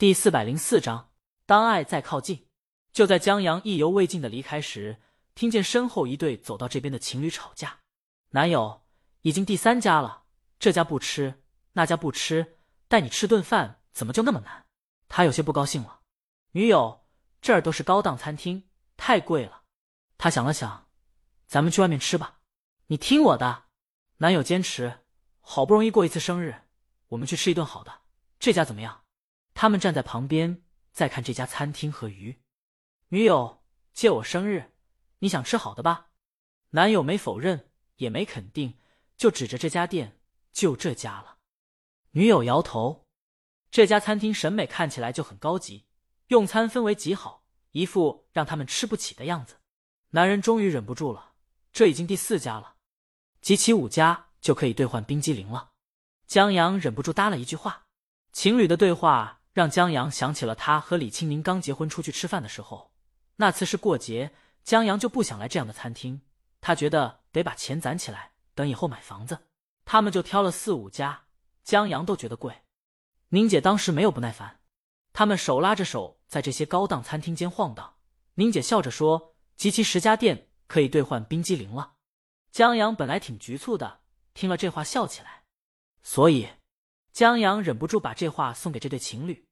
第四百零四章，当爱再靠近。就在江阳意犹未尽的离开时，听见身后一对走到这边的情侣吵架。男友，已经第三家了，这家不吃，那家不吃，带你吃顿饭怎么就那么难？他有些不高兴了。女友，这儿都是高档餐厅，太贵了。他想了想，咱们去外面吃吧。你听我的。男友坚持，好不容易过一次生日，我们去吃一顿好的。这家怎么样？他们站在旁边，在看这家餐厅和鱼。女友借我生日，你想吃好的吧？男友没否认，也没肯定，就指着这家店，就这家了。女友摇头。这家餐厅审美看起来就很高级，用餐氛围极好，一副让他们吃不起的样子。男人终于忍不住了，这已经第四家了，集齐五家就可以兑换冰激凌了。江阳忍不住搭了一句话，情侣的对话。让江阳想起了他和李青宁刚结婚出去吃饭的时候，那次是过节，江阳就不想来这样的餐厅，他觉得得把钱攒起来，等以后买房子。他们就挑了四五家，江阳都觉得贵。宁姐当时没有不耐烦，他们手拉着手在这些高档餐厅间晃荡。宁姐笑着说：“集齐十家店可以兑换冰激凌了。”江阳本来挺局促的，听了这话笑起来，所以。江阳忍不住把这话送给这对情侣，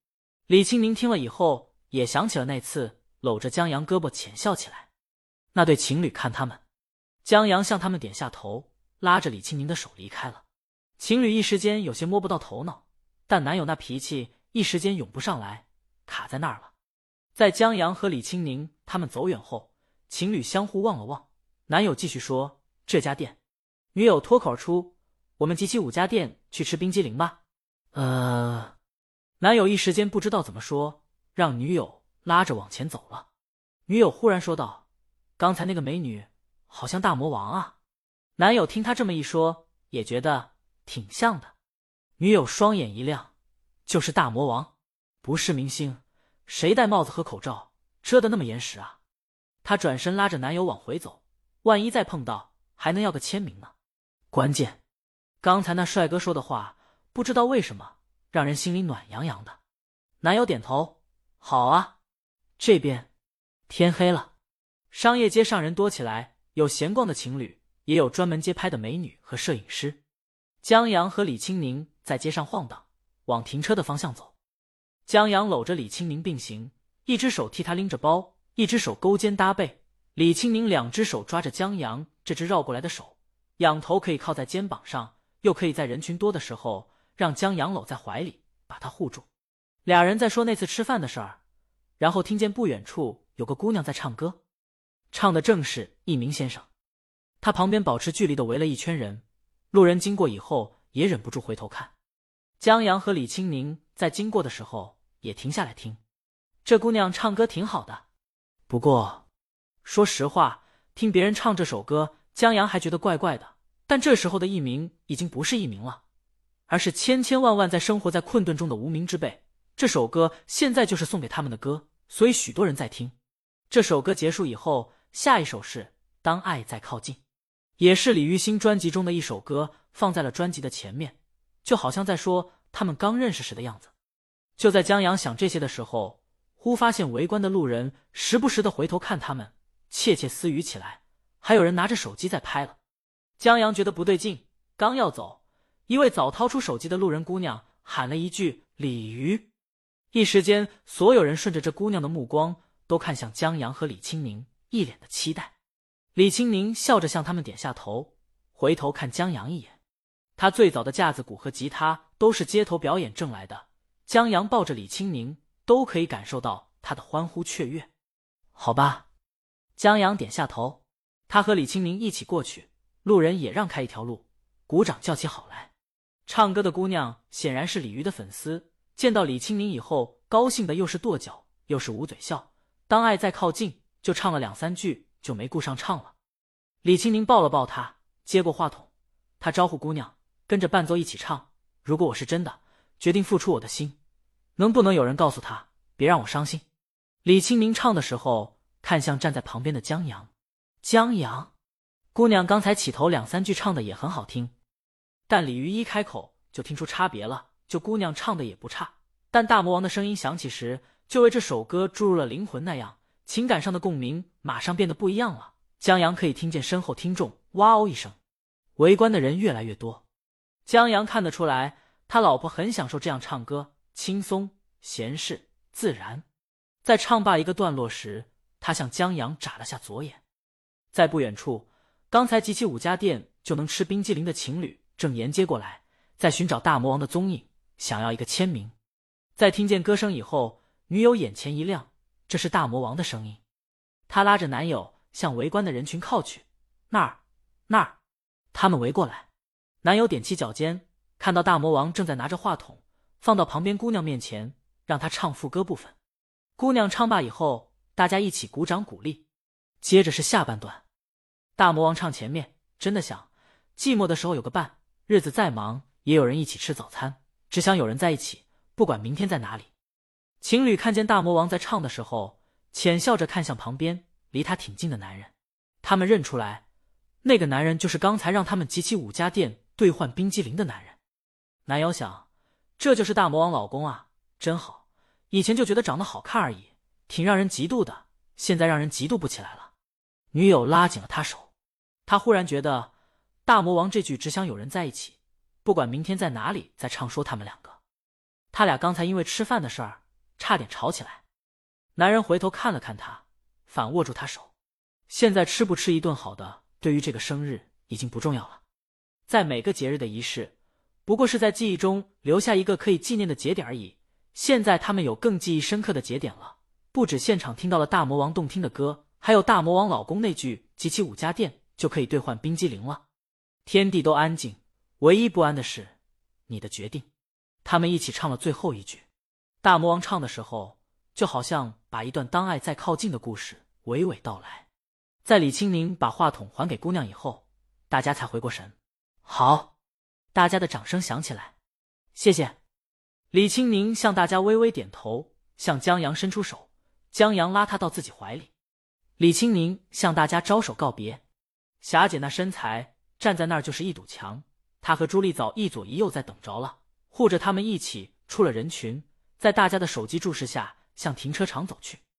李青宁听了以后也想起了那次，搂着江阳胳膊浅笑起来。那对情侣看他们，江阳向他们点下头，拉着李青宁的手离开了。情侣一时间有些摸不到头脑，但男友那脾气一时间涌不上来，卡在那儿了。在江阳和李青宁他们走远后，情侣相互望了望，男友继续说：“这家店。”女友脱口而出：“我们集齐五家店去吃冰激凌吧。”呃，男友一时间不知道怎么说，让女友拉着往前走了。女友忽然说道：“刚才那个美女好像大魔王啊！”男友听他这么一说，也觉得挺像的。女友双眼一亮：“就是大魔王，不是明星，谁戴帽子和口罩遮得那么严实啊？”他转身拉着男友往回走，万一再碰到，还能要个签名呢。关键，刚才那帅哥说的话。不知道为什么，让人心里暖洋洋的。男友点头，好啊。这边天黑了，商业街上人多起来，有闲逛的情侣，也有专门街拍的美女和摄影师。江阳和李青宁在街上晃荡，往停车的方向走。江阳搂着李青宁并行，一只手替他拎着包，一只手勾肩搭背。李青宁两只手抓着江阳这只绕过来的手，仰头可以靠在肩膀上，又可以在人群多的时候。让江阳搂在怀里，把他护住。俩人在说那次吃饭的事儿，然后听见不远处有个姑娘在唱歌，唱的正是一鸣先生。他旁边保持距离的围了一圈人，路人经过以后也忍不住回头看。江阳和李青宁在经过的时候也停下来听。这姑娘唱歌挺好的，不过说实话，听别人唱这首歌，江阳还觉得怪怪的。但这时候的一鸣已经不是一鸣了。而是千千万万在生活在困顿中的无名之辈。这首歌现在就是送给他们的歌，所以许多人在听。这首歌结束以后，下一首是《当爱在靠近》，也是李玉新专辑中的一首歌，放在了专辑的前面，就好像在说他们刚认识时的样子。就在江阳想这些的时候，忽发现围观的路人时不时的回头看他们，窃窃私语起来，还有人拿着手机在拍了。江阳觉得不对劲，刚要走。一位早掏出手机的路人姑娘喊了一句“鲤鱼”，一时间，所有人顺着这姑娘的目光都看向江阳和李青宁，一脸的期待。李青宁笑着向他们点下头，回头看江阳一眼。他最早的架子鼓和吉他都是街头表演挣来的。江阳抱着李青宁，都可以感受到他的欢呼雀跃。好吧，江阳点下头。他和李青宁一起过去，路人也让开一条路，鼓掌叫起好来。唱歌的姑娘显然是鲤鱼的粉丝，见到李青宁以后，高兴的又是跺脚又是捂嘴笑。当爱再靠近，就唱了两三句，就没顾上唱了。李青宁抱了抱他，接过话筒，他招呼姑娘跟着伴奏一起唱。如果我是真的决定付出我的心，能不能有人告诉他别让我伤心？李青宁唱的时候，看向站在旁边的江阳。江阳，姑娘刚才起头两三句唱的也很好听。但鲤鱼一开口就听出差别了，就姑娘唱的也不差，但大魔王的声音响起时，就为这首歌注入了灵魂，那样情感上的共鸣马上变得不一样了。江阳可以听见身后听众“哇哦”一声，围观的人越来越多。江阳看得出来，他老婆很享受这样唱歌，轻松、闲适、自然。在唱罢一个段落时，他向江阳眨了下左眼。在不远处，刚才集齐五家店就能吃冰激凌的情侣正沿街过来，在寻找大魔王的踪影，想要一个签名。在听见歌声以后，女友眼前一亮，这是大魔王的声音。她拉着男友向围观的人群靠去，那儿，那儿，他们围过来。男友踮起脚尖，看到大魔王正在拿着话筒放到旁边姑娘面前，让她唱副歌部分。姑娘唱罢以后，大家一起鼓掌鼓励。接着是下半段，大魔王唱前面，真的想寂寞的时候有个伴，日子再忙也有人一起吃早餐，只想有人在一起。不管明天在哪里，情侣看见大魔王在唱的时候，浅笑着看向旁边离他挺近的男人。他们认出来，那个男人就是刚才让他们集齐五家店兑换冰激凌的男人。男友想，这就是大魔王老公啊，真好。以前就觉得长得好看而已，挺让人嫉妒的，现在让人嫉妒不起来了。女友拉紧了他手，他忽然觉得大魔王这句只想有人在一起，不管明天在哪里，在唱说他们两个。他俩刚才因为吃饭的事儿差点吵起来。男人回头看了看他，反握住他手。现在吃不吃一顿好的，对于这个生日已经不重要了。在每个节日的仪式，不过是在记忆中留下一个可以纪念的节点而已。现在他们有更记忆深刻的节点了，不止现场听到了大魔王动听的歌，还有大魔王老公那句“集齐五家店就可以兑换冰激凌了”。天地都安静，唯一不安的是你的决定。他们一起唱了最后一句。大魔王唱的时候，就好像把一段当爱在靠近的故事娓娓道来。在李青宁把话筒还给姑娘以后，大家才回过神。好，大家的掌声响起来。谢谢。李青宁向大家微微点头，向江阳伸出手。江阳拉他到自己怀里。李青宁向大家招手告别。霞姐那身材站在那儿就是一堵墙。他和朱丽早一左一右在等着了。护着他们一起出了人群，在大家的手机注视下向停车场走去。